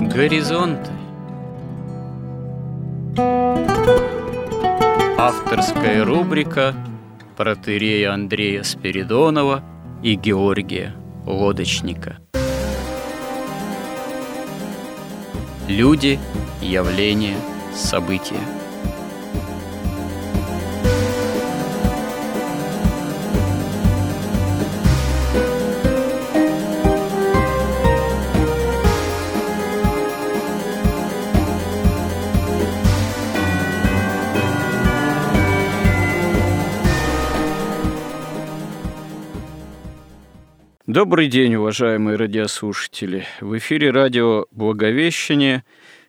Горизонты. Авторская рубрика протерея Андрея Спиридонова и Георгия Лодочника Люди, явления, события – Добрый день, уважаемые радиослушатели. В эфире радио «Благовещение»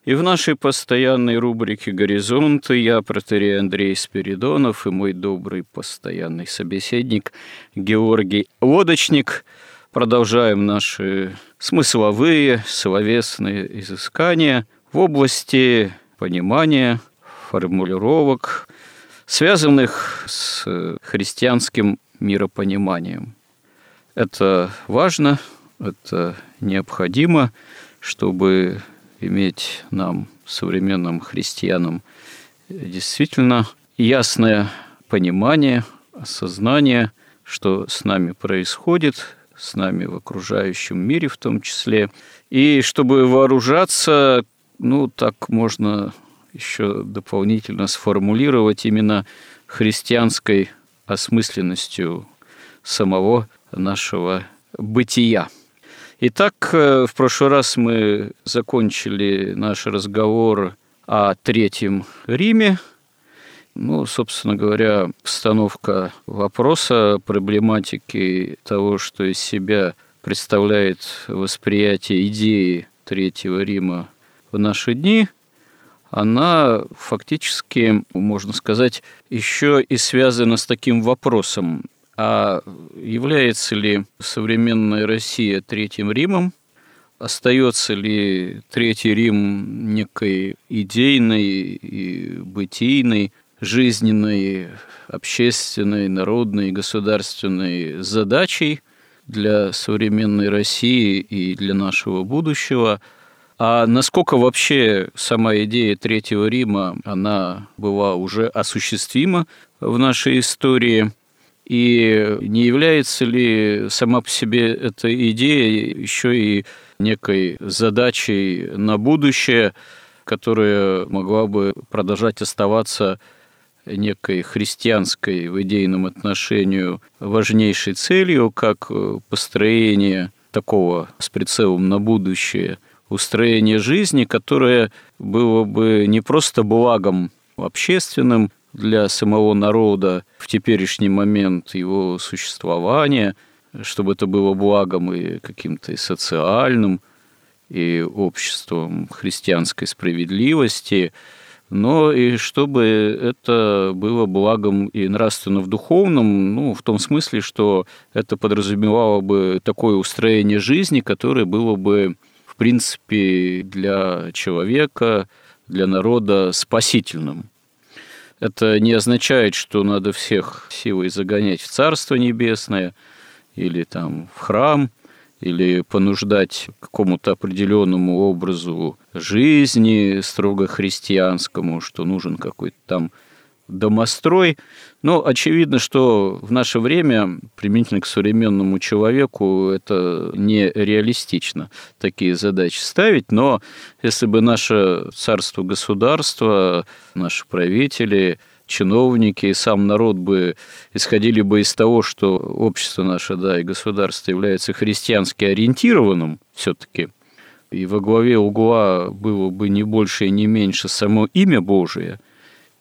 и в нашей постоянной рубрике «Горизонты» я, протерей Андрей Спиридонов и мой добрый постоянный собеседник Георгий Лодочник продолжаем наши смысловые, словесные изыскания в области понимания, формулировок, связанных с христианским миропониманием – это важно, это необходимо, чтобы иметь нам, современным христианам, действительно ясное понимание, осознание, что с нами происходит, с нами в окружающем мире в том числе. И чтобы вооружаться, ну, так можно еще дополнительно сформулировать именно христианской осмысленностью самого нашего бытия. Итак, э, в прошлый раз мы закончили наш разговор о Третьем Риме. Ну, собственно говоря, постановка вопроса, проблематики того, что из себя представляет восприятие идеи Третьего Рима в наши дни, она фактически, можно сказать, еще и связана с таким вопросом, а является ли современная Россия Третьим Римом? Остается ли Третий Рим некой идейной и бытийной, жизненной, общественной, народной, государственной задачей для современной России и для нашего будущего? А насколько вообще сама идея Третьего Рима, она была уже осуществима в нашей истории – и не является ли сама по себе эта идея еще и некой задачей на будущее, которая могла бы продолжать оставаться некой христианской в идейном отношении важнейшей целью, как построение такого с прицелом на будущее устроение жизни, которое было бы не просто благом общественным, для самого народа в теперешний момент его существования, чтобы это было благом и каким-то и социальным, и обществом христианской справедливости, но и чтобы это было благом и нравственно в духовном, ну, в том смысле, что это подразумевало бы такое устроение жизни, которое было бы, в принципе, для человека, для народа спасительным. Это не означает, что надо всех силой загонять в Царство Небесное или там в храм, или понуждать к какому-то определенному образу жизни строго христианскому, что нужен какой-то там домострой. Но очевидно, что в наше время, применительно к современному человеку, это нереалистично такие задачи ставить. Но если бы наше царство-государство, наши правители, чиновники и сам народ бы исходили бы из того, что общество наше, да, и государство является христиански ориентированным все-таки, и во главе угла было бы не больше и не меньше само имя Божие –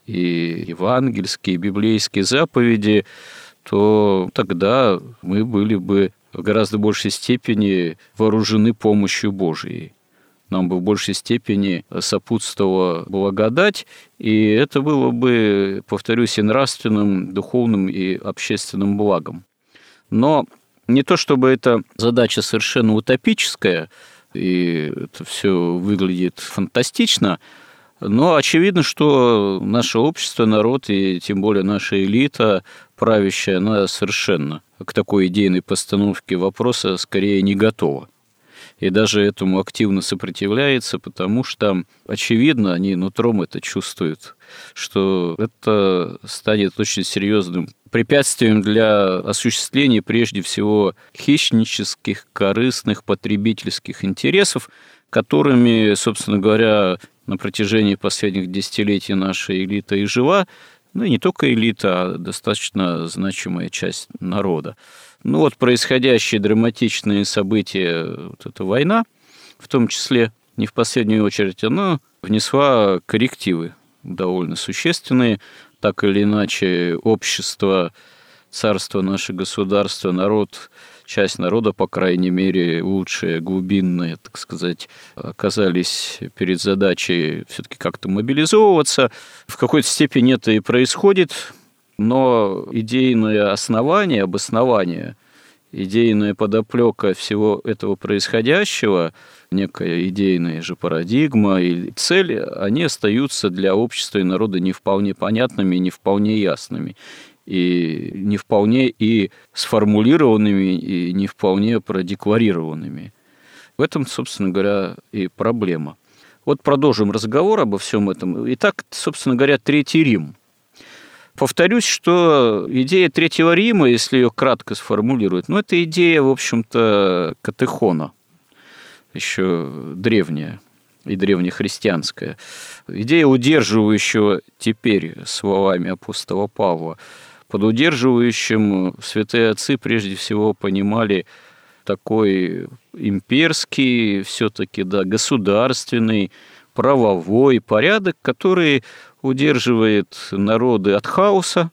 и евангельские, и библейские заповеди, то тогда мы были бы в гораздо большей степени вооружены помощью Божией. Нам бы в большей степени сопутствовала благодать, и это было бы, повторюсь, и нравственным, духовным и общественным благом. Но не то чтобы эта задача совершенно утопическая, и это все выглядит фантастично, но очевидно, что наше общество, народ и тем более наша элита правящая, она совершенно к такой идейной постановке вопроса скорее не готова. и даже этому активно сопротивляется, потому что, очевидно, они нутром это чувствуют, что это станет очень серьезным препятствием для осуществления прежде всего хищнических, корыстных, потребительских интересов, которыми, собственно говоря, на протяжении последних десятилетий наша элита и жива, ну и не только элита, а достаточно значимая часть народа. Ну вот происходящие драматичные события, вот эта война, в том числе, не в последнюю очередь, она внесла коррективы довольно существенные. Так или иначе, общество, царство, наше государство, народ часть народа, по крайней мере, лучшие, глубинные, так сказать, оказались перед задачей все-таки как-то мобилизовываться. В какой-то степени это и происходит, но идейное основание, обоснование, идейная подоплека всего этого происходящего, некая идейная же парадигма и цели, они остаются для общества и народа не вполне понятными, не вполне ясными и не вполне и сформулированными, и не вполне продекларированными. В этом, собственно говоря, и проблема. Вот продолжим разговор обо всем этом. Итак, собственно говоря, Третий Рим. Повторюсь, что идея Третьего Рима, если ее кратко сформулировать, ну, это идея, в общем-то, катехона, еще древняя и древнехристианская. Идея, удерживающего теперь словами апостола Павла под удерживающим святые отцы прежде всего понимали такой имперский, все-таки да, государственный, правовой порядок, который удерживает народы от хаоса,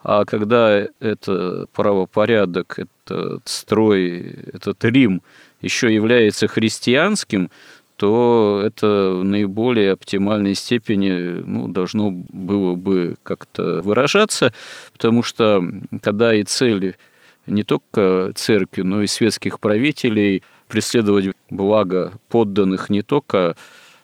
а когда это правопорядок, этот строй, этот Рим еще является христианским, то это в наиболее оптимальной степени ну, должно было бы как-то выражаться, потому что когда и цели не только церкви, но и светских правителей преследовать благо подданных не только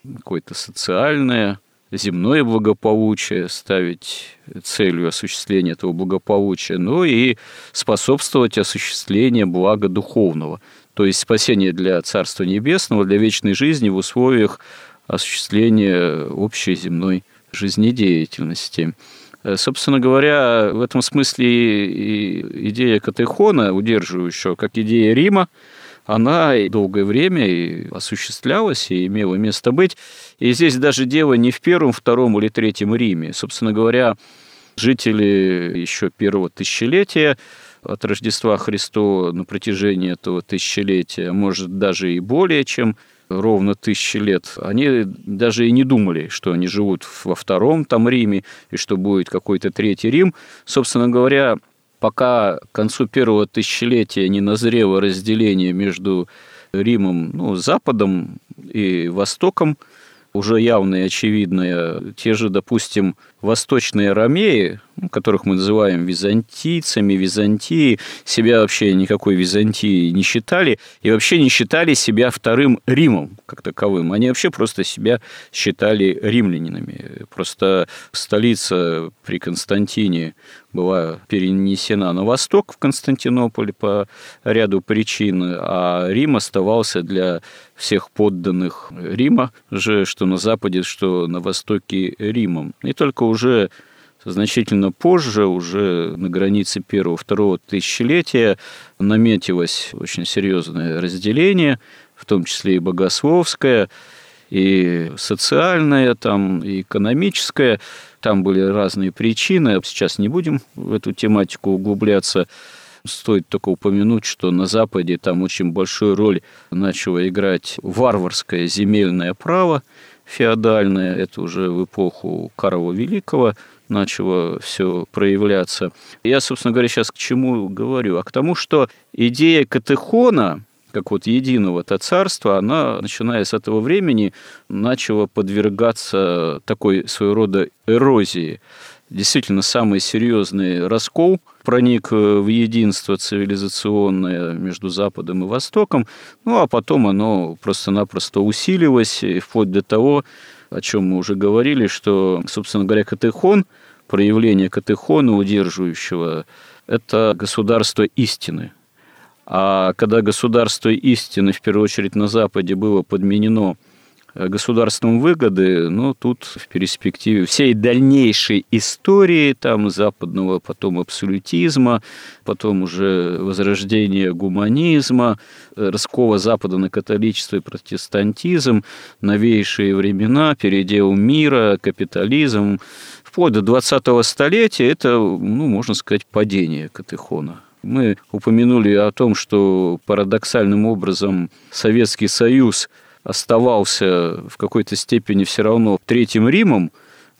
какое-то социальное, земное благополучие, ставить целью осуществления этого благополучия, но и способствовать осуществлению блага духовного то есть спасение для Царства Небесного, для вечной жизни в условиях осуществления общей земной жизнедеятельности. Э, собственно говоря, в этом смысле и идея Катехона, удерживающего как идея Рима, она долгое время и осуществлялась и имела место быть. И здесь даже дело не в первом, втором или третьем Риме. Собственно говоря, жители еще первого тысячелетия от Рождества Христова на протяжении этого тысячелетия, может, даже и более чем ровно тысячи лет, они даже и не думали, что они живут во втором там Риме, и что будет какой-то третий Рим. Собственно говоря, пока к концу первого тысячелетия не назрело разделение между Римом, ну, Западом и Востоком, уже явное и очевидное. Те же, допустим, восточные ромеи, ну, которых мы называем византийцами, Византии, себя вообще никакой Византии не считали и вообще не считали себя вторым Римом как таковым. Они вообще просто себя считали римлянинами. Просто столица при Константине была перенесена на восток в Константинополь по ряду причин, а Рим оставался для всех подданных Рима же, что на западе, что на востоке Римом. И только уже значительно позже, уже на границе первого-второго тысячелетия, наметилось очень серьезное разделение, в том числе и богословское, и социальное, там, и экономическое. Там были разные причины. Сейчас не будем в эту тематику углубляться. Стоит только упомянуть, что на Западе там очень большую роль начало играть варварское земельное право феодальное. Это уже в эпоху Карла Великого – начало все проявляться. Я, собственно говоря, сейчас к чему говорю? А к тому, что идея катехона, как вот единого-то царства, она, начиная с этого времени, начала подвергаться такой своего рода эрозии. Действительно, самый серьезный раскол проник в единство цивилизационное между Западом и Востоком, ну а потом оно просто-напросто усилилось, вплоть до того, о чем мы уже говорили, что, собственно говоря, катехон, проявление катехона удерживающего, это государство истины. А когда государство истины, в первую очередь на Западе, было подменено Э, государством выгоды, но тут в перспективе всей дальнейшей истории там западного потом абсолютизма, потом уже возрождения гуманизма, э, раскола Запада на католичество и протестантизм, новейшие времена, передел мира, капитализм, вплоть до 20-го столетия это, ну, можно сказать, падение Катехона. Мы упомянули о том, что парадоксальным образом Советский Союз – оставался в какой-то степени все равно Третьим Римом,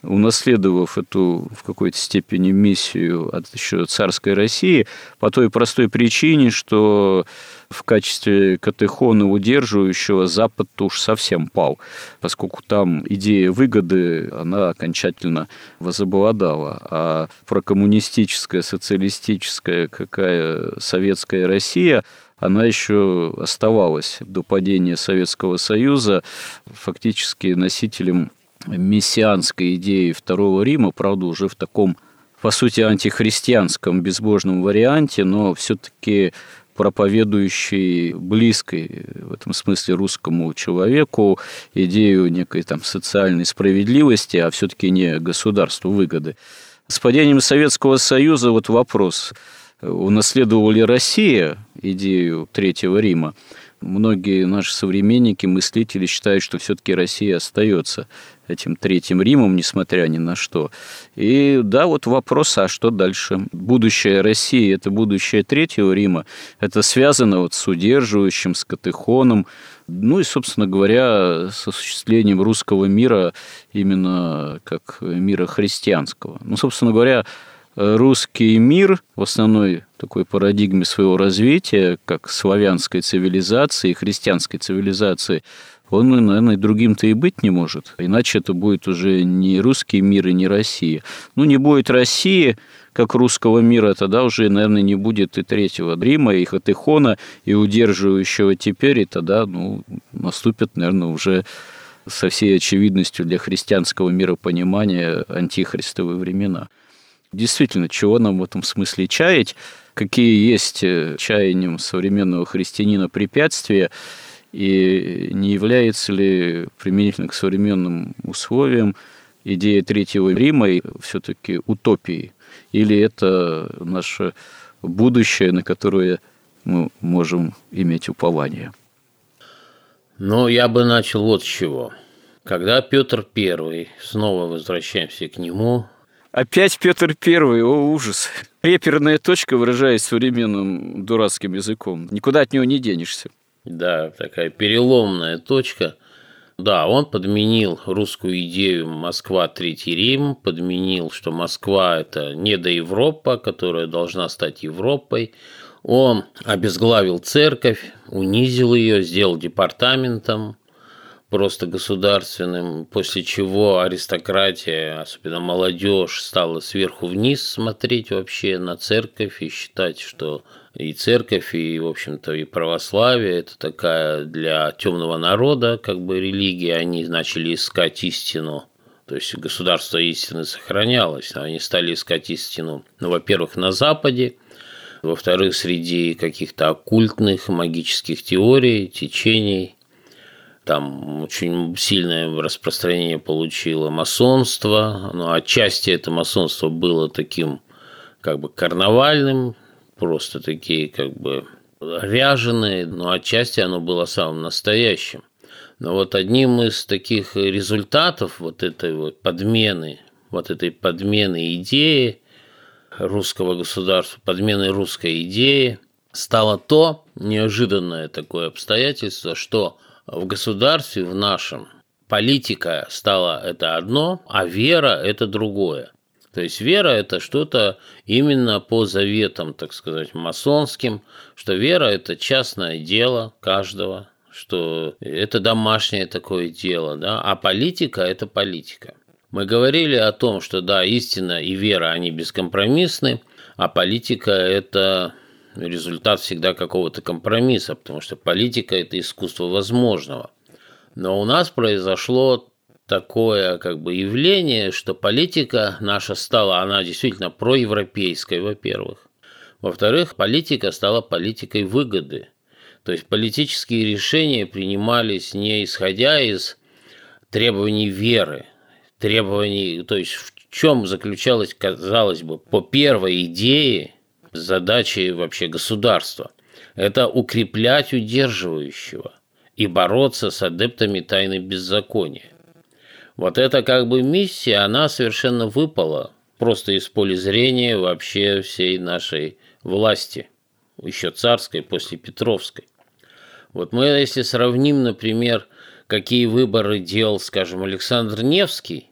унаследовав эту в какой-то степени миссию от еще царской России, по той простой причине, что в качестве катехона удерживающего Запад уж совсем пал, поскольку там идея выгоды, она окончательно возобладала. А прокоммунистическая, социалистическая, какая советская Россия – она еще оставалась до падения Советского Союза фактически носителем мессианской идеи Второго Рима, правда, уже в таком, по сути, антихристианском безбожном варианте, но все-таки проповедующий близкой в этом смысле русскому человеку идею некой там социальной справедливости, а все-таки не государству выгоды. С падением Советского Союза вот вопрос – унаследовала ли Россия идею Третьего Рима, многие наши современники, мыслители считают, что все-таки Россия остается этим Третьим Римом, несмотря ни на что. И да, вот вопрос, а что дальше? Будущее России – это будущее Третьего Рима, это связано вот с удерживающим, с катехоном, ну и, собственно говоря, с осуществлением русского мира именно как мира христианского. Ну, собственно говоря, русский мир в основной такой парадигме своего развития, как славянской цивилизации, христианской цивилизации, он, наверное, другим-то и быть не может. Иначе это будет уже не русский мир и не Россия. Ну, не будет России, как русского мира, тогда уже, наверное, не будет и Третьего Рима, и Хатехона, и удерживающего теперь, и тогда, ну, наступят, наверное, уже со всей очевидностью для христианского миропонимания антихристовые времена. Действительно, чего нам в этом смысле чаять, какие есть э, чаянием современного христианина препятствия, и не является ли применительно к современным условиям идея Третьего Рима все-таки утопией? Или это наше будущее, на которое мы можем иметь упование? Ну, я бы начал вот с чего. Когда Петр I, снова возвращаемся к нему, Опять Петр Первый, о ужас. Реперная точка, выражаясь современным дурацким языком. Никуда от него не денешься. Да, такая переломная точка. Да, он подменил русскую идею «Москва – Третий Рим», подменил, что Москва – это не до Европа, которая должна стать Европой. Он обезглавил церковь, унизил ее, сделал департаментом, просто государственным, после чего аристократия, особенно молодежь, стала сверху вниз смотреть вообще на церковь и считать, что и церковь, и, в общем-то, и православие – это такая для темного народа как бы религия. Они начали искать истину то есть государство истины сохранялось, они стали искать истину, ну, во-первых, на Западе, во-вторых, среди каких-то оккультных магических теорий, течений, там очень сильное распространение получило масонство, но отчасти это масонство было таким как бы карнавальным, просто такие как бы ряженые, но отчасти оно было самым настоящим. Но вот одним из таких результатов вот этой вот подмены, вот этой подмены идеи русского государства, подмены русской идеи, стало то неожиданное такое обстоятельство, что в государстве, в нашем, политика стала это одно, а вера – это другое. То есть вера – это что-то именно по заветам, так сказать, масонским, что вера – это частное дело каждого, что это домашнее такое дело, да, а политика – это политика. Мы говорили о том, что да, истина и вера, они бескомпромиссны, а политика – это результат всегда какого-то компромисса, потому что политика – это искусство возможного. Но у нас произошло такое как бы явление, что политика наша стала, она действительно проевропейской, во-первых. Во-вторых, политика стала политикой выгоды. То есть политические решения принимались не исходя из требований веры, требований, то есть в чем заключалась, казалось бы, по первой идее задачи вообще государства. Это укреплять удерживающего и бороться с адептами тайны беззакония. Вот эта как бы миссия, она совершенно выпала просто из поля зрения вообще всей нашей власти, еще царской, после Петровской. Вот мы, если сравним, например, какие выборы делал, скажем, Александр Невский,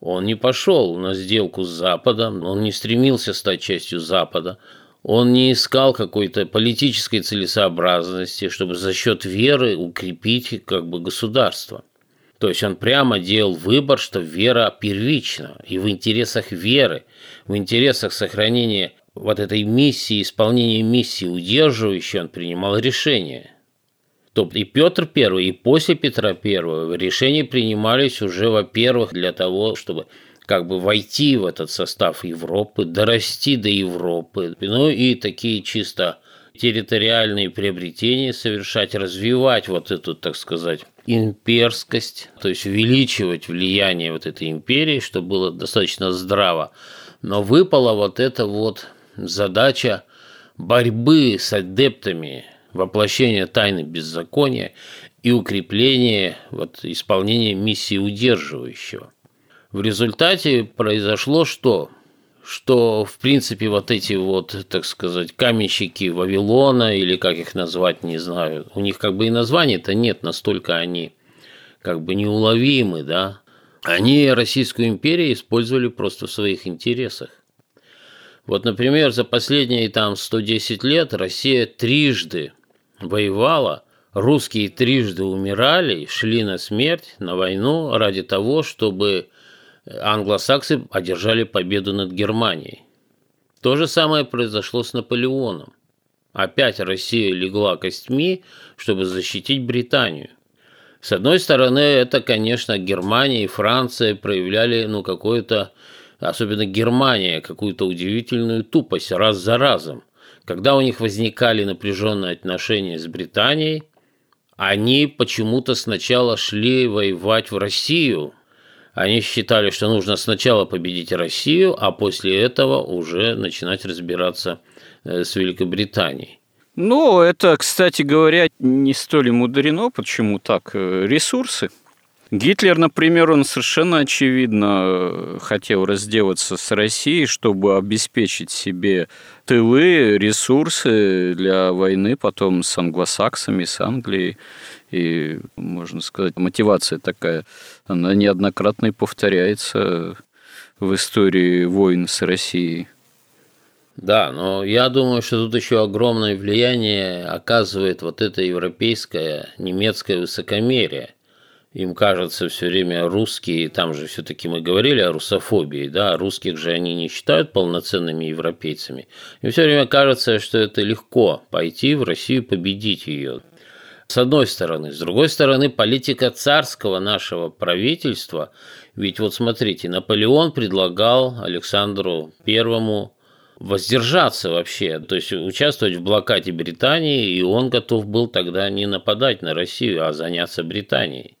он не пошел на сделку с Западом, он не стремился стать частью Запада, он не искал какой-то политической целесообразности, чтобы за счет веры укрепить как бы государство. То есть он прямо делал выбор, что вера первична, и в интересах веры, в интересах сохранения вот этой миссии, исполнения миссии удерживающей, он принимал решения. То и Петр I, и после Петра I решения принимались уже, во-первых, для того, чтобы как бы войти в этот состав Европы, дорасти до Европы, ну и такие чисто территориальные приобретения совершать, развивать вот эту, так сказать, имперскость, то есть увеличивать влияние вот этой империи, чтобы было достаточно здраво. Но выпала вот эта вот задача борьбы с адептами воплощения тайны беззакония и укрепления вот, исполнения миссии удерживающего. В результате произошло что? Что, в принципе, вот эти вот, так сказать, каменщики Вавилона, или как их назвать, не знаю, у них как бы и названия-то нет, настолько они как бы неуловимы, да, они Российскую империю использовали просто в своих интересах. Вот, например, за последние там 110 лет Россия трижды воевала, русские трижды умирали, шли на смерть, на войну ради того, чтобы англосаксы одержали победу над Германией. То же самое произошло с Наполеоном. Опять Россия легла костьми, чтобы защитить Британию. С одной стороны, это, конечно, Германия и Франция проявляли ну, какое-то особенно Германия, какую-то удивительную тупость раз за разом. Когда у них возникали напряженные отношения с Британией, они почему-то сначала шли воевать в Россию. Они считали, что нужно сначала победить Россию, а после этого уже начинать разбираться э, с Великобританией. Ну, это, кстати говоря, не столь мудрено. Почему так? Э, ресурсы – Гитлер, например, он совершенно очевидно э, хотел разделаться с Россией, чтобы обеспечить себе тылы, ресурсы для войны потом с англосаксами, с Англией. И, можно сказать, мотивация такая, она неоднократно и повторяется в истории войн с Россией. Да, но я думаю, что тут еще огромное влияние оказывает вот это европейское, немецкое высокомерие им кажется все время русские, там же все-таки мы говорили о русофобии, да, русских же они не считают полноценными европейцами. Им все время кажется, что это легко пойти в Россию победить ее. С одной стороны. С другой стороны, политика царского нашего правительства, ведь вот смотрите, Наполеон предлагал Александру Первому воздержаться вообще, то есть участвовать в блокаде Британии, и он готов был тогда не нападать на Россию, а заняться Британией.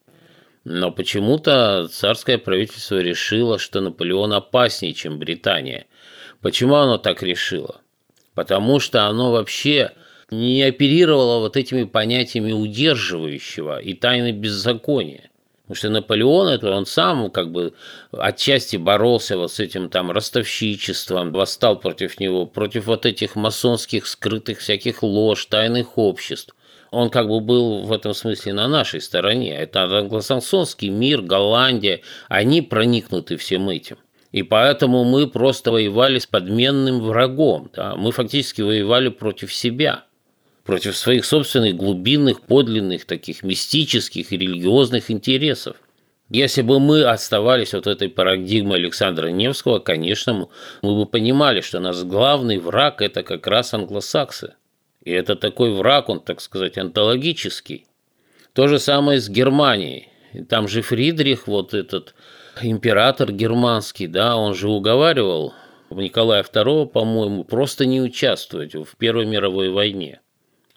Но почему-то царское правительство решило, что Наполеон опаснее, чем Британия. Почему оно так решило? Потому что оно вообще не оперировало вот этими понятиями удерживающего и тайны беззакония. Потому что Наполеон, это он сам как бы отчасти боролся вот с этим там ростовщичеством, восстал против него, против вот этих масонских скрытых всяких лож, тайных обществ он как бы был в этом смысле на нашей стороне. Это англосаксонский мир, Голландия, они проникнуты всем этим. И поэтому мы просто воевали с подменным врагом. Да? Мы фактически воевали против себя, против своих собственных глубинных, подлинных, таких мистических и религиозных интересов. Если бы мы оставались вот этой парадигмой Александра Невского, конечно, мы бы понимали, что наш главный враг – это как раз англосаксы. И это такой враг, он, так сказать, онтологический. То же самое с Германией. Там же Фридрих, вот этот император германский, да, он же уговаривал Николая II, по-моему, просто не участвовать в Первой мировой войне.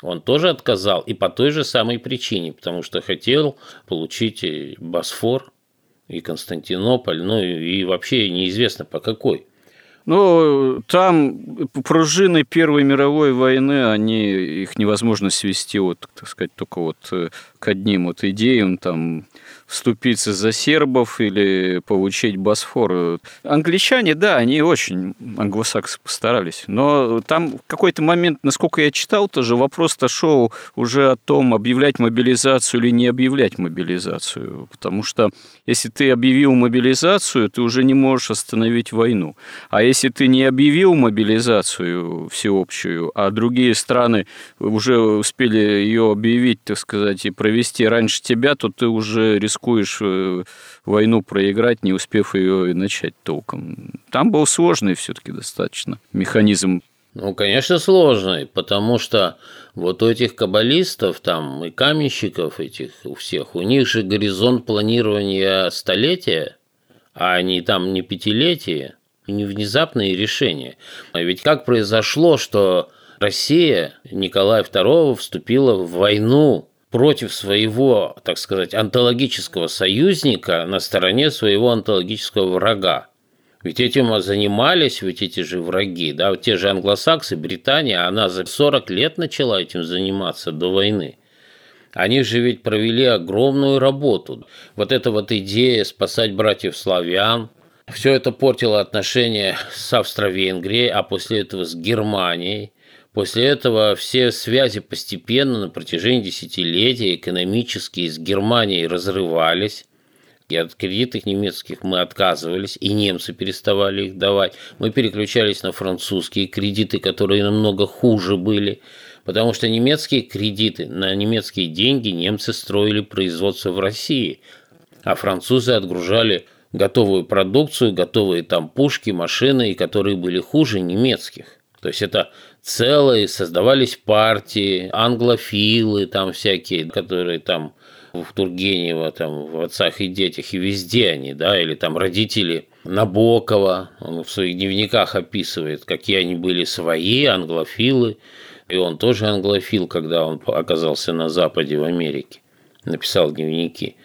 Он тоже отказал, и по той же самой причине, потому что хотел получить Босфор и Константинополь, ну и вообще неизвестно по какой. Ну, там пружины Первой мировой войны, они, их невозможно свести, вот, так сказать, только вот э, к одним вот идеям, там, вступиться за сербов или получить Босфор. Англичане, да, они очень, англосаксы постарались, но там в какой-то момент, насколько я читал, тоже вопрос-то шел уже о том, объявлять мобилизацию или не объявлять мобилизацию, потому что если ты объявил мобилизацию, ты уже не можешь остановить войну. А если ты не объявил мобилизацию всеобщую, а другие страны уже успели ее объявить, так сказать, и провести раньше тебя, то ты уже рискуешь рискуешь э, войну проиграть, не успев ее начать толком. Там был сложный все-таки достаточно механизм ну, конечно, сложный, потому что вот у этих каббалистов там и каменщиков этих у всех, у них же горизонт планирования столетия, а они там не пятилетия, не внезапные решения. А ведь как произошло, что Россия Николая II вступила в войну против своего, так сказать, онтологического союзника на стороне своего онтологического врага. Ведь этим занимались ведь эти же враги, да, вот те же англосаксы, Британия, она за 40 лет начала этим заниматься до войны. Они же ведь провели огромную работу. Вот эта вот идея спасать братьев славян, все это портило отношения с Австро-Венгрией, а после этого с Германией – После этого все связи постепенно на протяжении десятилетий экономические с Германией разрывались. И от кредитов немецких мы отказывались, и немцы переставали их давать. Мы переключались на французские кредиты, которые намного хуже были. Потому что немецкие кредиты, на немецкие деньги немцы строили производство в России, а французы отгружали готовую продукцию, готовые там пушки, машины, которые были хуже немецких. То есть это целые, создавались партии, англофилы там всякие, которые там в Тургенева, там, в «Отцах и детях», и везде они, да, или там родители Набокова, он в своих дневниках описывает, какие они были свои, англофилы, и он тоже англофил, когда он оказался на Западе в Америке, написал дневники.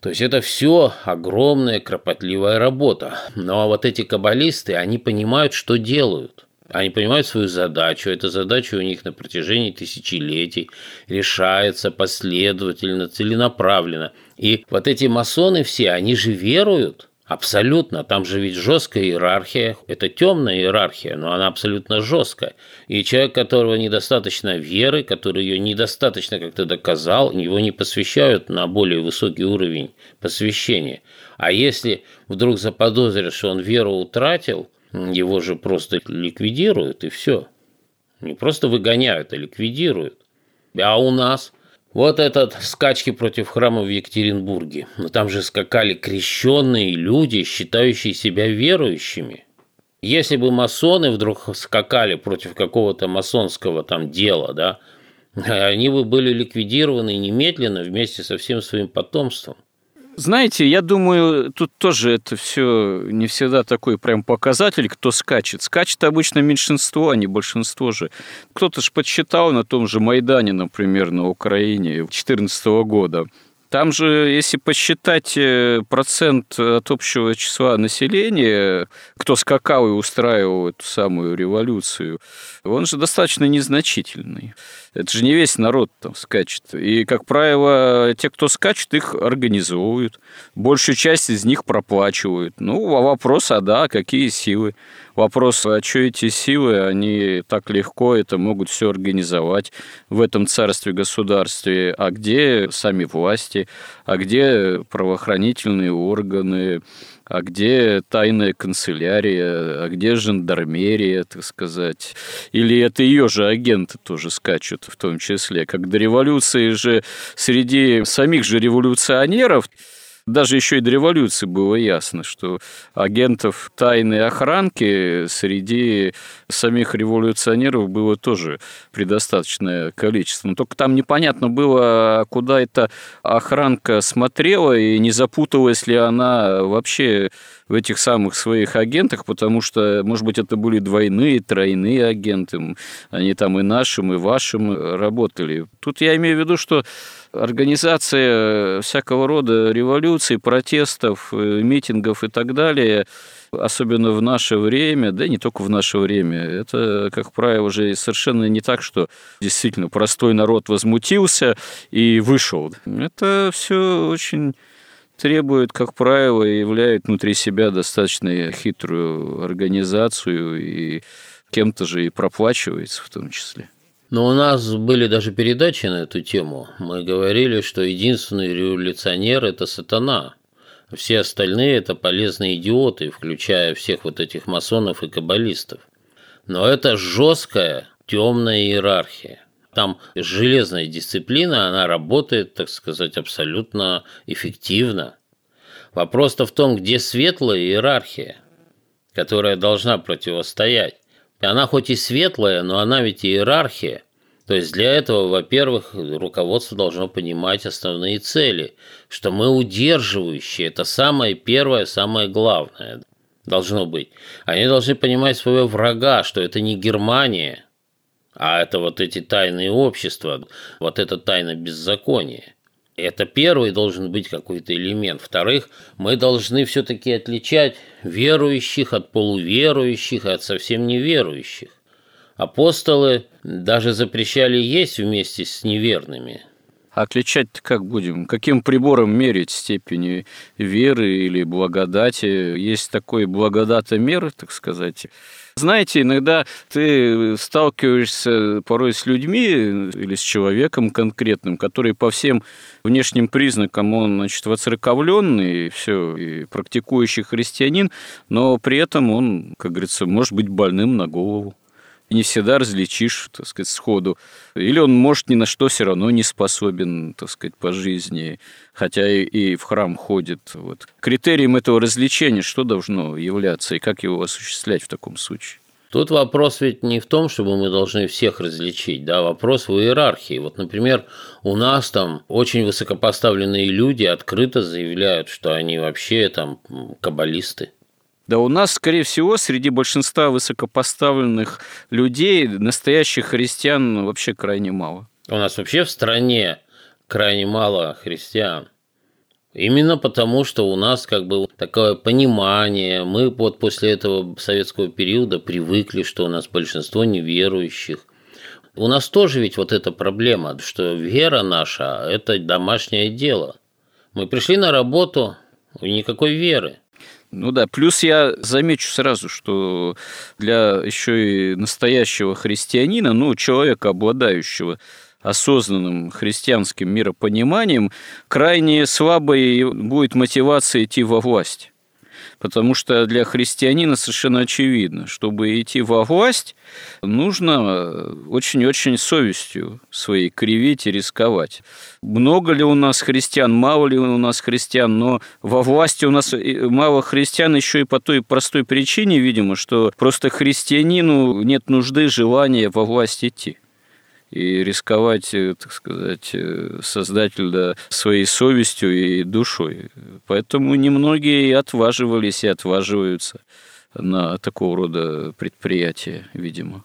То есть это все огромная кропотливая работа. Но вот эти каббалисты, они понимают, что делают – они понимают свою задачу. Эта задача у них на протяжении тысячелетий решается последовательно, целенаправленно. И вот эти масоны все, они же веруют. Абсолютно. Там же ведь жесткая иерархия. Это темная иерархия, но она абсолютно жесткая. И человек, которого недостаточно веры, который ее недостаточно как-то доказал, его не посвящают на более высокий уровень посвящения. А если вдруг заподозрят, что он веру утратил – его же просто ликвидируют, и все. Не просто выгоняют, а ликвидируют. А у нас вот этот скачки против храма в Екатеринбурге. Но там же скакали крещенные люди, считающие себя верующими. Если бы масоны вдруг скакали против какого-то масонского там дела, да, они бы были ликвидированы немедленно вместе со всем своим потомством. Знаете, я думаю, тут тоже это все не всегда такой прям показатель, кто скачет. Скачет обычно меньшинство, а не большинство же. Кто-то же подсчитал на том же Майдане, например, на Украине 2014 года. Там же, если посчитать э, процент от общего числа населения, кто скакал и устраивал эту самую революцию, он же достаточно незначительный. Это же не весь народ там скачет. И, как правило, те, кто скачет, их организовывают. Большую часть из них проплачивают. Ну, а вопрос, а да, какие силы? Вопрос, а что эти силы, они так легко это могут все организовать в этом царстве-государстве, а где сами власти, а где правоохранительные органы, а где тайная канцелярия, а где жандармерия, так сказать. Или это ее же агенты тоже скачут в том числе. Как до революции же среди самих же революционеров Даже еще и до революции было ясно, что агентов тайной охранки среди самих революционеров было тоже предостаточное количество. Но только там непонятно было, куда эта охранка смотрела и не запуталась ли она вообще в этих самых своих агентах, потому что, может быть, это были двойные, тройные агенты. Они там и нашим, и вашим работали. Тут я имею в виду, что организация всякого рода революций, протестов, э, митингов и так далее, особенно в наше время, да не только в наше время, это, как правило, уже совершенно не так, что действительно простой народ возмутился и вышел. Это все очень требует, как правило, являет внутри себя достаточно хитрую организацию и кем-то же и проплачивается в том числе. Но у нас были даже передачи на эту тему. Мы говорили, что единственный революционер – это сатана. Все остальные – это полезные идиоты, включая всех вот этих масонов и каббалистов. Но это жесткая темная иерархия. Там железная дисциплина, она работает, так сказать, абсолютно эффективно. Вопрос-то в том, где светлая иерархия, которая должна противостоять. Она хоть и светлая, но она ведь иерархия. То есть для этого, во-первых, руководство должно понимать основные цели, что мы удерживающие, это самое первое, самое главное должно быть. Они должны понимать своего врага, что это не Германия, а это вот эти тайные общества, вот это тайна беззакония. Это первый должен быть какой-то элемент. Вторых, мы должны все-таки отличать верующих от полуверующих от совсем неверующих. Апостолы даже запрещали есть вместе с неверными. Отличать как будем? Каким прибором мерить степени веры или благодати? Есть такой благодатомер, так сказать, знаете, иногда ты сталкиваешься порой с людьми или с человеком конкретным, который по всем внешним признакам он, значит, воцерковленный, все, и практикующий христианин, но при этом он, как говорится, может быть больным на голову не всегда различишь, так сказать, сходу. Или он, может, ни на что все равно не способен, так сказать, по жизни, хотя и в храм ходит. Вот. Критерием этого развлечения что должно являться и как его осуществлять в таком случае? Тут вопрос ведь не в том, чтобы мы должны всех различить, да, вопрос в иерархии. Вот, например, у нас там очень высокопоставленные люди открыто заявляют, что они вообще там каббалисты. Да у нас, скорее всего, среди большинства высокопоставленных людей настоящих христиан вообще крайне мало. У нас вообще в стране крайне мало христиан. Именно потому, что у нас как бы такое понимание, мы вот после этого советского периода привыкли, что у нас большинство неверующих. У нас тоже ведь вот эта проблема, что вера наша – это домашнее дело. Мы пришли на работу, никакой веры. Ну да, плюс я замечу сразу, что для еще и настоящего христианина, ну, человека, обладающего осознанным христианским миропониманием, крайне слабой будет мотивация идти во власть. Потому что для христианина совершенно очевидно, чтобы идти во власть, нужно очень-очень совестью своей кривить и рисковать. Много ли у нас христиан, мало ли у нас христиан, но во власти у нас мало христиан еще и по той простой причине, видимо, что просто христианину нет нужды, желания во власть идти и рисковать, э, так сказать, э, создатель да, своей совестью и душой. Поэтому немногие и отваживались и отваживаются на такого рода предприятия, видимо.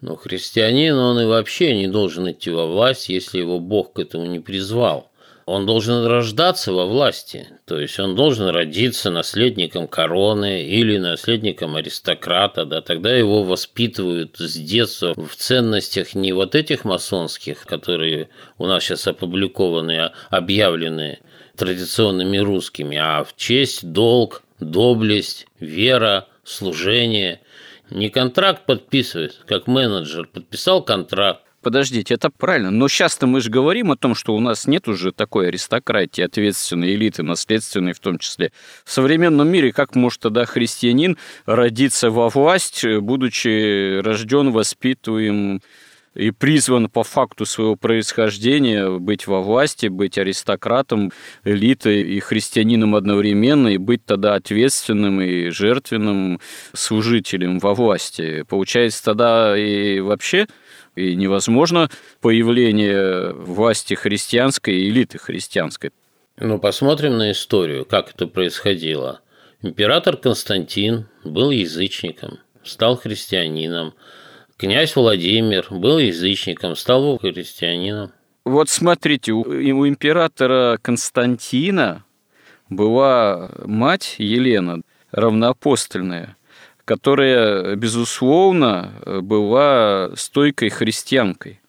Но христианин, он и вообще не должен идти во власть, если его Бог к этому не призвал он должен рождаться во власти, то есть он должен родиться наследником короны или наследником аристократа, да, тогда его воспитывают с детства в ценностях не вот этих масонских, которые у нас сейчас опубликованы, а объявлены традиционными русскими, а в честь, долг, доблесть, вера, служение. Не контракт подписывает, как менеджер подписал контракт, подождите, это правильно. Но сейчас-то мы же говорим о том, что у нас нет уже такой аристократии, ответственной элиты, наследственной в том числе. В современном мире как может тогда христианин родиться во власть, будучи рожден, воспитываем и призван по факту своего происхождения быть во власти, быть аристократом, элитой и христианином одновременно, и быть тогда ответственным и жертвенным служителем во власти. Получается, тогда и вообще и невозможно появление власти христианской, элиты христианской. Ну, посмотрим на историю, как это происходило. Император Константин был язычником, стал христианином. Князь Владимир был язычником, стал христианином. Вот смотрите, у, у императора Константина была мать Елена, равноапостольная, которая, безусловно, была стойкой христианкой.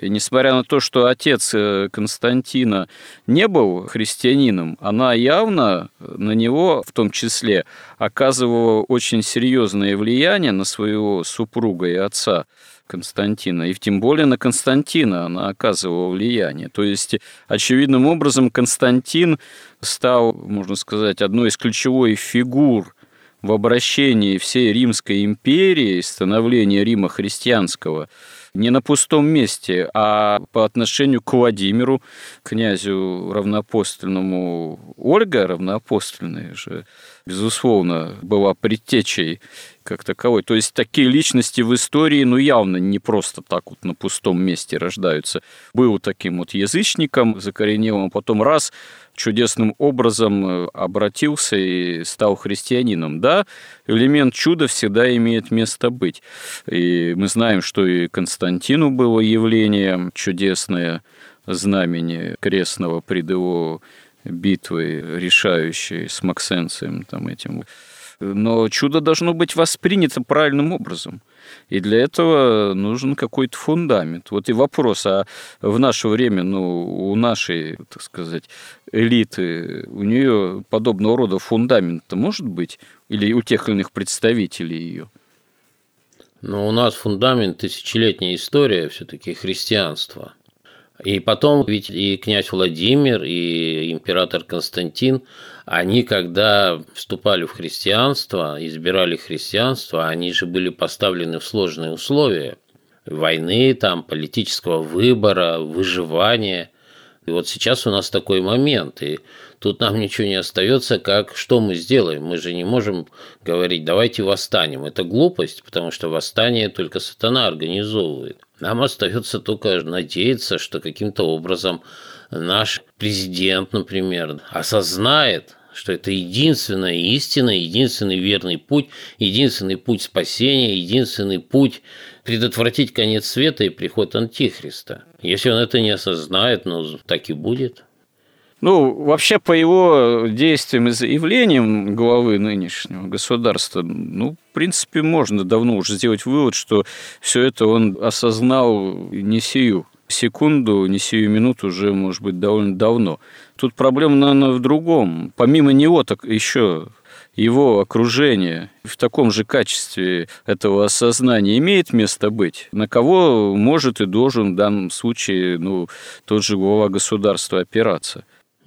И несмотря на то, что отец э, Константина не был христианином, она явно на него в том числе оказывала очень серьезное влияние на своего супруга и отца. Константина, и тем более на Константина она оказывала влияние. То есть, очевидным образом, Константин стал, можно сказать, одной из ключевой фигур в обращении всей Римской империи, становления Рима христианского – не на пустом месте, а по отношению к Владимиру, князю равноапостольному. Ольга равноапостольная же, безусловно, была предтечей как таковой. То есть такие личности в истории, ну, явно не просто так вот на пустом месте рождаются. Был таким вот язычником закоренелым, а потом раз чудесным образом э, обратился и стал христианином. Да, элемент чуда всегда имеет место быть. И мы знаем, что и Константину было явление чудесное, знамени крестного пред его битвой решающей с Максенцием там этим но чудо должно быть воспринято правильным образом. И для этого нужен какой-то фундамент. Вот и вопрос, а в наше время, ну, у нашей, так сказать, элиты, у нее подобного рода фундамент может быть? Или у тех или иных представителей ее? Но у нас фундамент тысячелетняя история все-таки христианства. И потом ведь и князь Владимир, и император Константин, они, когда вступали в христианство, избирали христианство, они же были поставлены в сложные условия войны, там, политического выбора, выживания. И вот сейчас у нас такой момент, и тут нам ничего не остается, как что мы сделаем. Мы же не можем говорить, давайте восстанем. Это глупость, потому что восстание только сатана организовывает. Нам остается только надеяться, что каким-то образом наш президент, например, осознает, что это единственная истина, единственный верный путь, единственный путь спасения, единственный путь предотвратить конец света и приход Антихриста. Если он это не осознает, ну, так и будет. Ну, вообще, по его действиям и заявлениям главы нынешнего государства, ну, в принципе, можно давно уже сделать вывод, что все это он осознал не сию секунду, не сию минуту, уже, может быть, довольно давно. Тут проблема, наверное, в другом. Помимо него, так еще его окружение в таком же качестве этого осознания имеет место быть, на кого может и должен в данном случае ну, тот же глава государства опираться.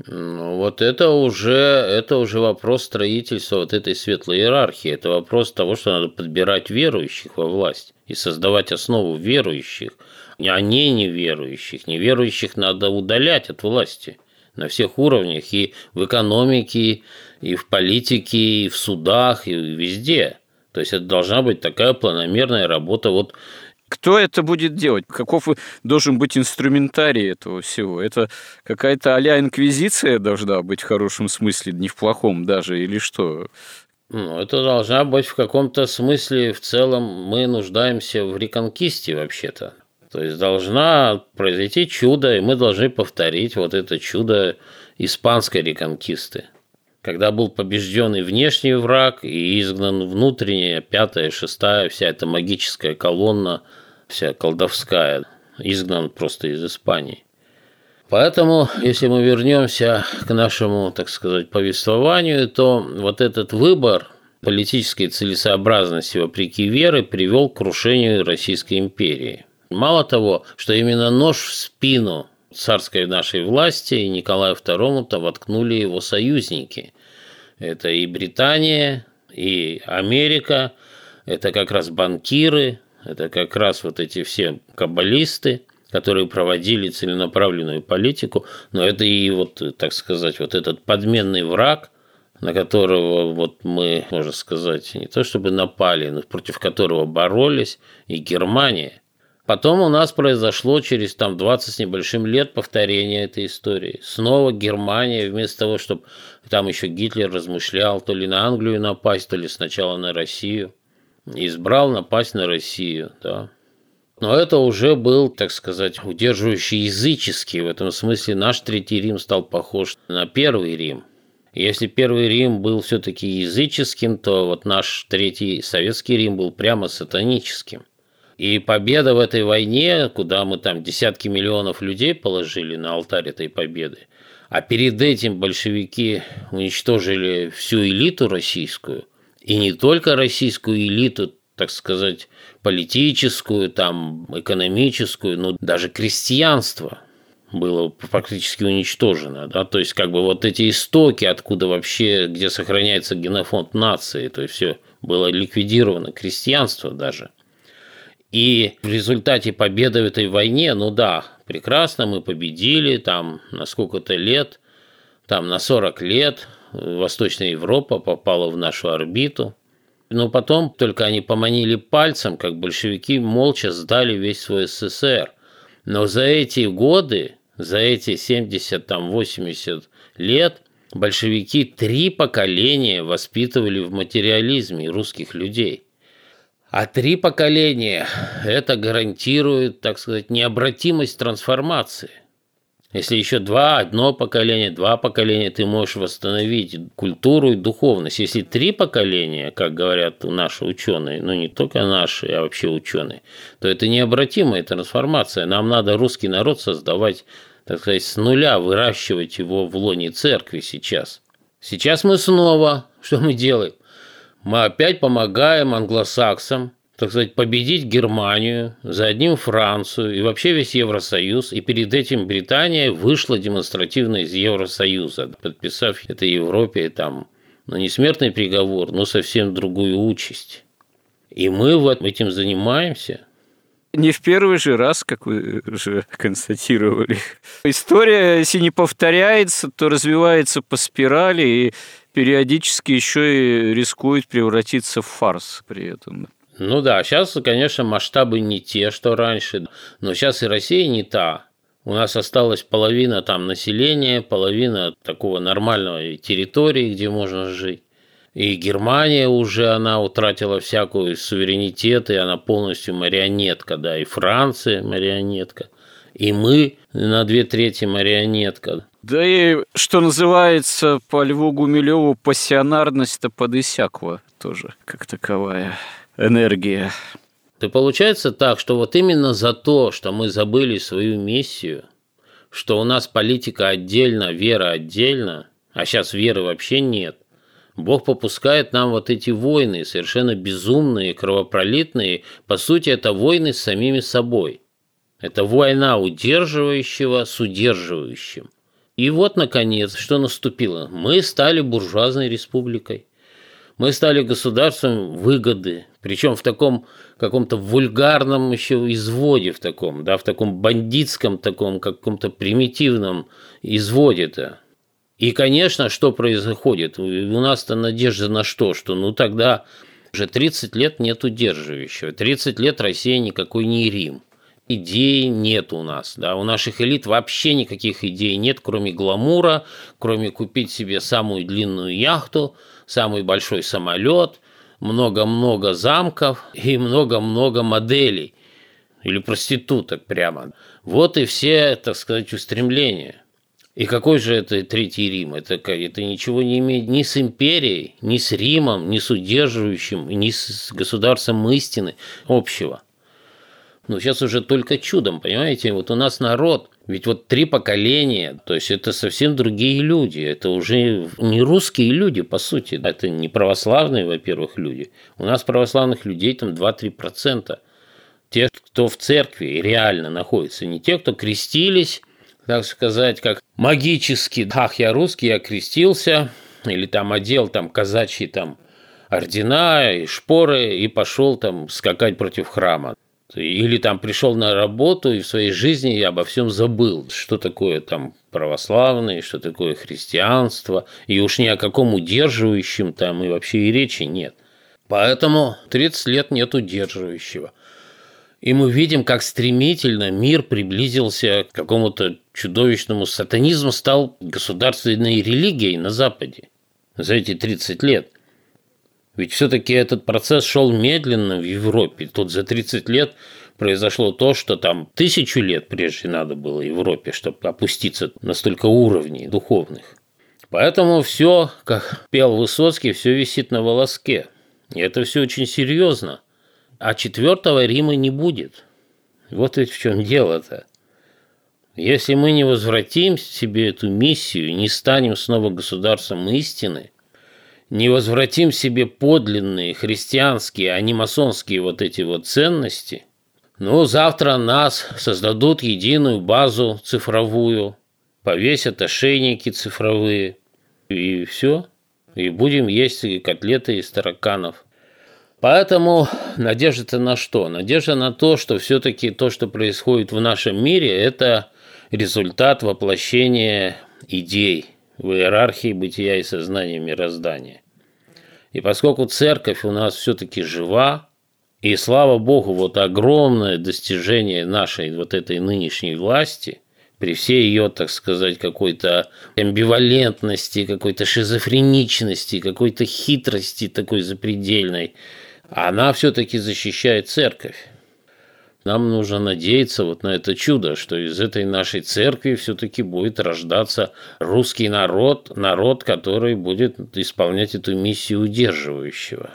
Ну, вот это уже, это уже вопрос строительства вот этой светлой иерархии. Это вопрос того, что надо подбирать верующих во власть и создавать основу верующих, а не неверующих. Неверующих надо удалять от власти на всех уровнях, и в экономике, и в политике, и в судах, и везде. То есть это должна быть такая планомерная работа вот кто это будет делать? Каков должен быть инструментарий этого всего? Это какая-то а инквизиция должна быть в хорошем смысле, не в плохом даже, или что? Ну, это должна быть в каком-то смысле, в целом, мы нуждаемся в реконкисте вообще-то. То есть должна произойти чудо, и мы должны повторить вот это чудо испанской реконкисты. Когда был побежденный внешний враг и изгнан внутренняя, пятая, шестая, вся эта магическая колонна – вся колдовская, изгнан просто из Испании. Поэтому, если мы вернемся к нашему, так сказать, повествованию, то вот этот выбор политической целесообразности вопреки веры привел к крушению Российской империи. Мало того, что именно нож в спину царской нашей власти и Николаю II-то воткнули его союзники. Это и Британия, и Америка, это как раз банкиры, Это как раз вот эти все каббалисты, которые проводили целенаправленную политику, но это и вот, так сказать, вот этот подменный враг, на которого вот мы, можно сказать, не то чтобы напали, но против которого боролись, и Германия. Потом у нас произошло через там 20 с небольшим лет повторение этой истории. Снова Германия, вместо того, чтобы там еще Гитлер размышлял то ли на Англию напасть, то ли сначала на Россию, избрал напасть на Россию, да. Но это уже был, так сказать, удерживающий языческий. В этом смысле наш Третий Рим стал похож на Первый Рим. Если Первый Рим был все-таки языческим, то вот наш Третий Советский Рим был прямо сатаническим. И победа в этой войне, куда мы там десятки миллионов людей положили на алтарь этой победы, а перед этим большевики уничтожили всю элиту российскую, и не только российскую элиту, так сказать, политическую, там, экономическую, но даже крестьянство было практически уничтожено. Да? То есть, как бы вот эти истоки, откуда вообще, где сохраняется генофонд нации, то есть все было ликвидировано, крестьянство даже – и в результате победы в этой войне, ну да, прекрасно, мы победили, там на сколько-то лет, там на 40 лет Восточная Европа попала в нашу орбиту. Но потом только они поманили пальцем, как большевики молча сдали весь свой СССР. Но за эти годы, за эти 70, там 80 лет, большевики три поколения воспитывали в материализме русских людей – а три поколения – это гарантирует, так сказать, необратимость трансформации. Если еще два, одно поколение, два поколения, ты можешь восстановить культуру и духовность. Если три поколения, как говорят наши ученые, ну не только наши, а вообще ученые, то это необратимая трансформация. Нам надо русский народ создавать, так сказать, с нуля, выращивать его в лоне церкви сейчас. Сейчас мы снова, что мы делаем? Мы опять помогаем англосаксам, так сказать, победить Германию, за одним Францию и вообще весь Евросоюз. И перед этим Британия вышла демонстративно из Евросоюза, подписав этой Европе там, ну, не смертный приговор, но совсем другую участь. И мы вот этим занимаемся. Не в первый же раз, как вы уже констатировали. История, если не повторяется, то развивается по спирали, и периодически еще и рискует превратиться в фарс при этом. Ну да, сейчас, конечно, масштабы не те, что раньше, но сейчас и Россия не та. У нас осталась половина там населения, половина такого нормального территории, где можно жить. И Германия уже, она утратила всякую суверенитет, и она полностью марионетка, да, и Франция марионетка. И мы на две трети марионетка. Да и, что называется, по Льву Гумилеву пассионарность-то подысякла тоже, как таковая энергия. То получается так, что вот именно за то, что мы забыли свою миссию, что у нас политика отдельно, вера отдельно, а сейчас веры вообще нет, Бог попускает нам вот эти войны, совершенно безумные, кровопролитные. По сути, это войны с самими собой. Это война удерживающего с удерживающим. И вот, наконец, что наступило. Мы стали буржуазной республикой. Мы стали государством выгоды, причем в таком каком-то вульгарном еще изводе, в таком, да, в таком бандитском, таком каком-то примитивном изводе-то. И, конечно, что происходит? У нас-то надежда на что? Что ну тогда уже 30 лет нет удерживающего. 30 лет Россия никакой не Рим идей нет у нас. Да? У наших элит вообще никаких идей нет, кроме гламура, кроме купить себе самую длинную яхту, самый большой самолет, много-много замков и много-много моделей. Или проституток прямо. Вот и все, так сказать, устремления. И какой же это Третий Рим? Это, это ничего не имеет ни с империей, ни с Римом, ни с удерживающим, ни с государством истины общего. Но сейчас уже только чудом, понимаете? Вот у нас народ, ведь вот три поколения, то есть это совсем другие люди. Это уже не русские люди, по сути. Это не православные, во-первых, люди. У нас православных людей там 2-3%. Те, кто в церкви реально находится. Не те, кто крестились, так сказать, как магически. Ах, я русский, я крестился. Или там одел там казачий там ордена и шпоры и пошел там скакать против храма. Или там пришел на работу и в своей жизни я обо всем забыл, что такое там православное, что такое христианство, и уж ни о каком удерживающем там и вообще и речи нет. Поэтому 30 лет нет удерживающего. И мы видим, как стремительно мир приблизился к какому-то чудовищному сатанизму, стал государственной религией на Западе за эти 30 лет. Ведь все-таки этот процесс шел медленно в Европе. Тут за 30 лет произошло то, что там тысячу лет прежде надо было Европе, чтобы опуститься на столько уровней духовных. Поэтому все, как пел Высоцкий, все висит на волоске. И это все очень серьезно. А четвертого Рима не будет. Вот ведь в чем дело-то. Если мы не возвратим себе эту миссию, не станем снова государством истины, не возвратим себе подлинные христианские, а не масонские вот эти вот ценности, ну, завтра нас создадут единую базу цифровую, повесят ошейники цифровые, и все. И будем есть котлеты из тараканов. Поэтому надежда на что? Надежда на то, что все-таки то, что происходит в нашем мире, это результат воплощения идей в иерархии бытия и сознания мироздания. И поскольку церковь у нас все-таки жива, и слава богу, вот огромное достижение нашей вот этой нынешней власти, при всей ее, так сказать, какой-то амбивалентности, какой-то шизофреничности, какой-то хитрости такой запредельной, она все-таки защищает церковь. Нам нужно надеяться вот на это чудо, что из этой нашей церкви все-таки будет рождаться русский народ, народ, который будет исполнять эту миссию удерживающего.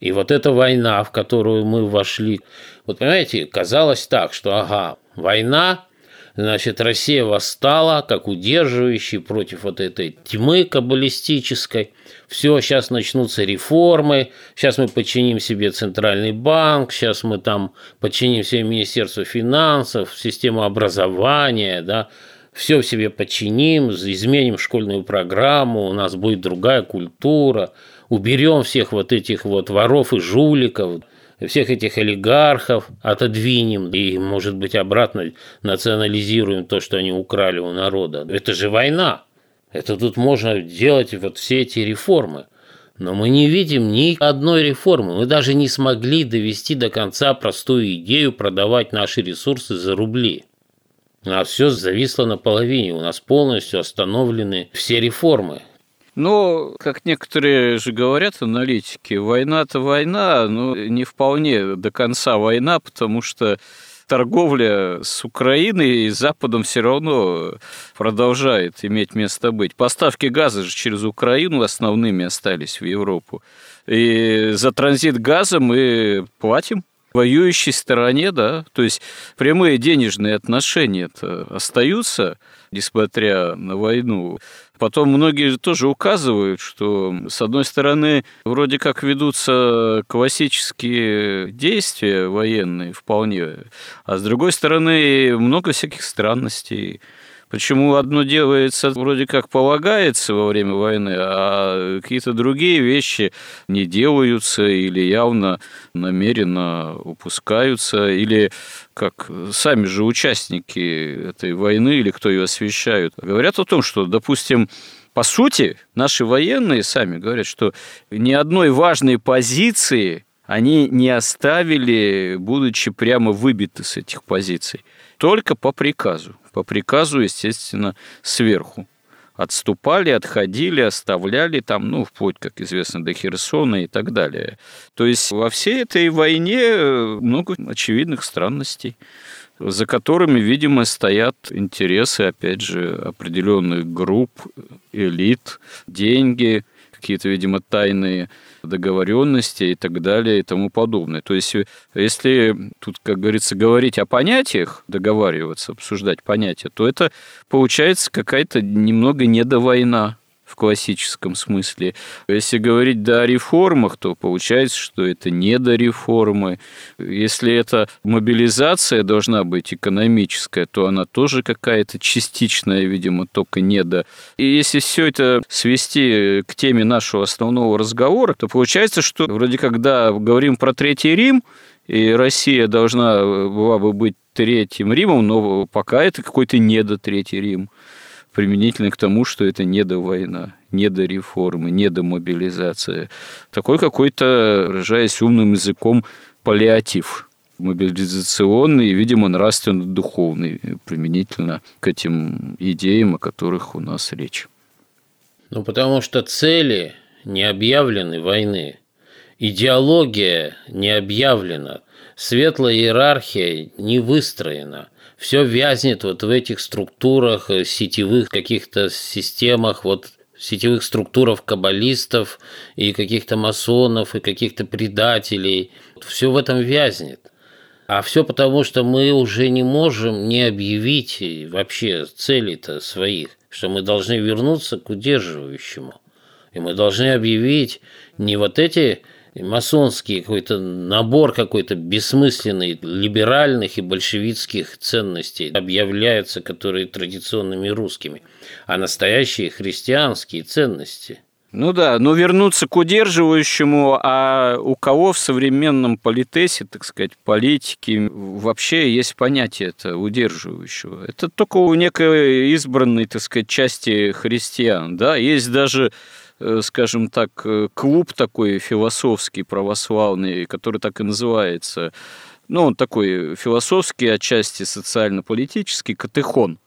И вот эта война, в которую мы вошли, вот понимаете, казалось так, что ага, война, значит, Россия восстала как удерживающий против вот этой тьмы каббалистической – все, сейчас начнутся реформы, сейчас мы подчиним себе Центральный банк, сейчас мы там подчиним себе Министерство финансов, систему образования, да, все себе подчиним, изменим школьную программу, у нас будет другая культура, уберем всех вот этих вот воров и жуликов, всех этих олигархов отодвинем и, может быть, обратно национализируем то, что они украли у народа. Это же война. Это тут можно делать вот все эти реформы. Но мы не видим ни одной реформы. Мы даже не смогли довести до конца простую идею продавать наши ресурсы за рубли. У нас все зависло на половине. У нас полностью остановлены все реформы. Но, как некоторые же говорят аналитики, война-то война, но не вполне до конца война, потому что торговля с Украиной и Западом все равно продолжает иметь место быть. Поставки газа же через Украину основными остались в Европу. И за транзит газа мы платим воюющей стороне, да, то есть прямые денежные отношения остаются, несмотря на войну. Потом многие тоже указывают, что, с одной стороны, вроде как ведутся классические действия военные вполне, а с другой стороны, много всяких странностей. Почему одно делается вроде как полагается во время войны, а какие-то другие вещи не делаются или явно намеренно упускаются, или как сами же участники этой войны или кто ее освещают, говорят о том, что, допустим, по сути, наши военные сами говорят, что ни одной важной позиции они не оставили, будучи прямо выбиты с этих позиций. Только по приказу. По приказу, естественно, сверху. Отступали, отходили, оставляли там, ну, вплоть, как известно, до Херсона и так далее. То есть во всей этой войне э, много очевидных странностей за которыми, видимо, стоят интересы, опять же, определенных групп, элит, деньги, какие-то, видимо, тайные договоренности и так далее и тому подобное. То есть, если тут, как говорится, говорить о понятиях, договариваться, обсуждать понятия, то это получается какая-то немного недовойна в классическом смысле. Если говорить да, о реформах, то получается, что это не до реформы. Если это мобилизация должна быть экономическая, то она тоже какая-то частичная, видимо, только не до. И если все это свести к теме нашего основного разговора, то получается, что вроде когда говорим про Третий Рим, и Россия должна была бы быть Третьим Римом, но пока это какой-то недо Третий Рим применительно к тому, что это не до война, не до реформы, не до мобилизации. Такой какой-то, выражаясь умным языком, паллиатив мобилизационный и, видимо, нравственно-духовный применительно к этим идеям, о которых у нас речь. Ну, потому что цели не объявлены войны. Идеология не объявлена. Светлая иерархия не выстроена – все вязнет вот в этих структурах, э, сетевых каких-то системах, вот сетевых структурах каббалистов и каких-то масонов и каких-то предателей. Все в этом вязнет. А все потому, что мы уже не можем не объявить вообще целей-то своих, что мы должны вернуться к удерживающему. И мы должны объявить не вот эти масонский какой-то набор какой-то бессмысленный либеральных и большевистских ценностей объявляются, которые традиционными русскими, а настоящие христианские ценности – ну да, но вернуться к удерживающему, а у кого в современном политесе, так сказать, политике вообще есть понятие это удерживающего? Это только у некой избранной, так сказать, части христиан, да, есть даже скажем так, э, клуб такой философский, православный, который так и называется. Ну, он такой философский, отчасти социально-политический, катехон.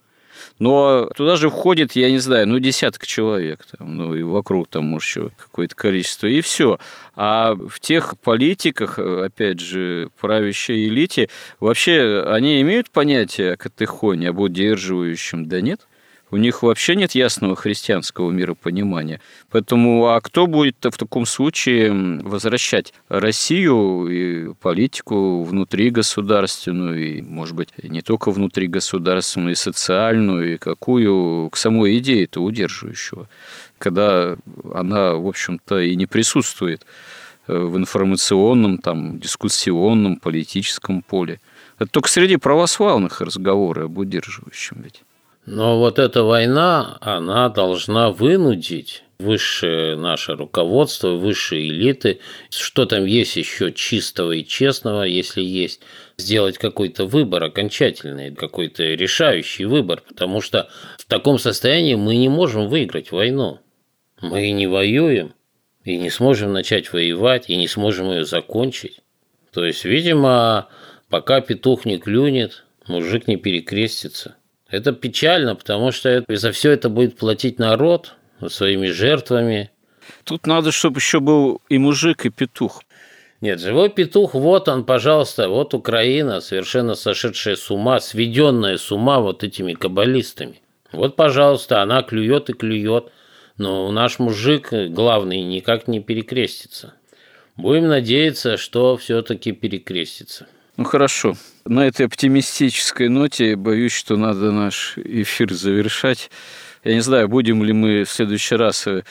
Но туда же входит, я не знаю, ну, десяток человек, там, ну, и вокруг там, может, еще какое-то количество, и все. А в тех политиках, опять же, правящей элите, вообще они имеют понятие о катехоне, об удерживающем? Да нет. У них вообще нет ясного христианского миропонимания. Поэтому, а кто будет в таком случае возвращать Россию и политику внутри государственную, и, может быть, не только внутри государственную, и социальную, и какую, к самой идее это удерживающего, когда она, в общем-то, и не присутствует э, в информационном, там, дискуссионном, политическом поле. Это только среди православных разговоры об удерживающем ведь. Но вот эта война, она должна вынудить высшее наше руководство, высшие элиты, что там есть еще чистого и честного, если есть, сделать какой-то выбор окончательный, какой-то решающий выбор, потому что в таком состоянии мы не можем выиграть войну. Мы не воюем, и не сможем начать воевать, и не сможем ее закончить. То есть, видимо, пока петух не клюнет, мужик не перекрестится. Это печально, потому что за все это будет платить народ своими жертвами. Тут надо, чтобы еще был и мужик, и петух. Нет, живой петух, вот он, пожалуйста, вот Украина, совершенно сошедшая с ума, сведенная с ума вот этими каббалистами. Вот, пожалуйста, она клюет и клюет, но наш мужик главный никак не перекрестится. Будем надеяться, что все-таки перекрестится. Ну хорошо. На этой оптимистической ноте боюсь, что надо наш эфир завершать. Я не знаю, будем ли мы в следующий раз э,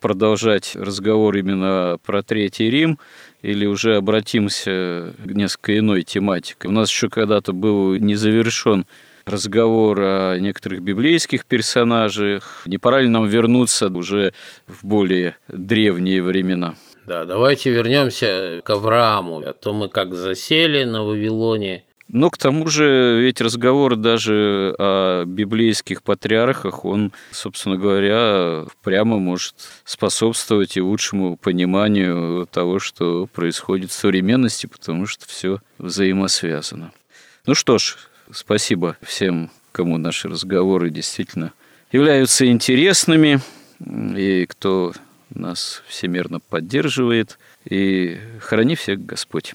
продолжать разговор именно про Третий Рим или уже обратимся к несколько иной тематике. У нас еще когда-то был не завершен разговор о некоторых библейских персонажах. Не пора ли нам вернуться уже в более древние времена? Да, давайте вернемся к Аврааму. А то мы как засели на Вавилоне. Но к тому же ведь разговор даже о библейских патриархах, он, собственно говоря, прямо может способствовать и лучшему пониманию того, что происходит в современности, потому что все взаимосвязано. Ну что ж, спасибо всем, кому наши разговоры действительно являются интересными, и кто нас всемирно поддерживает. И храни всех Господь.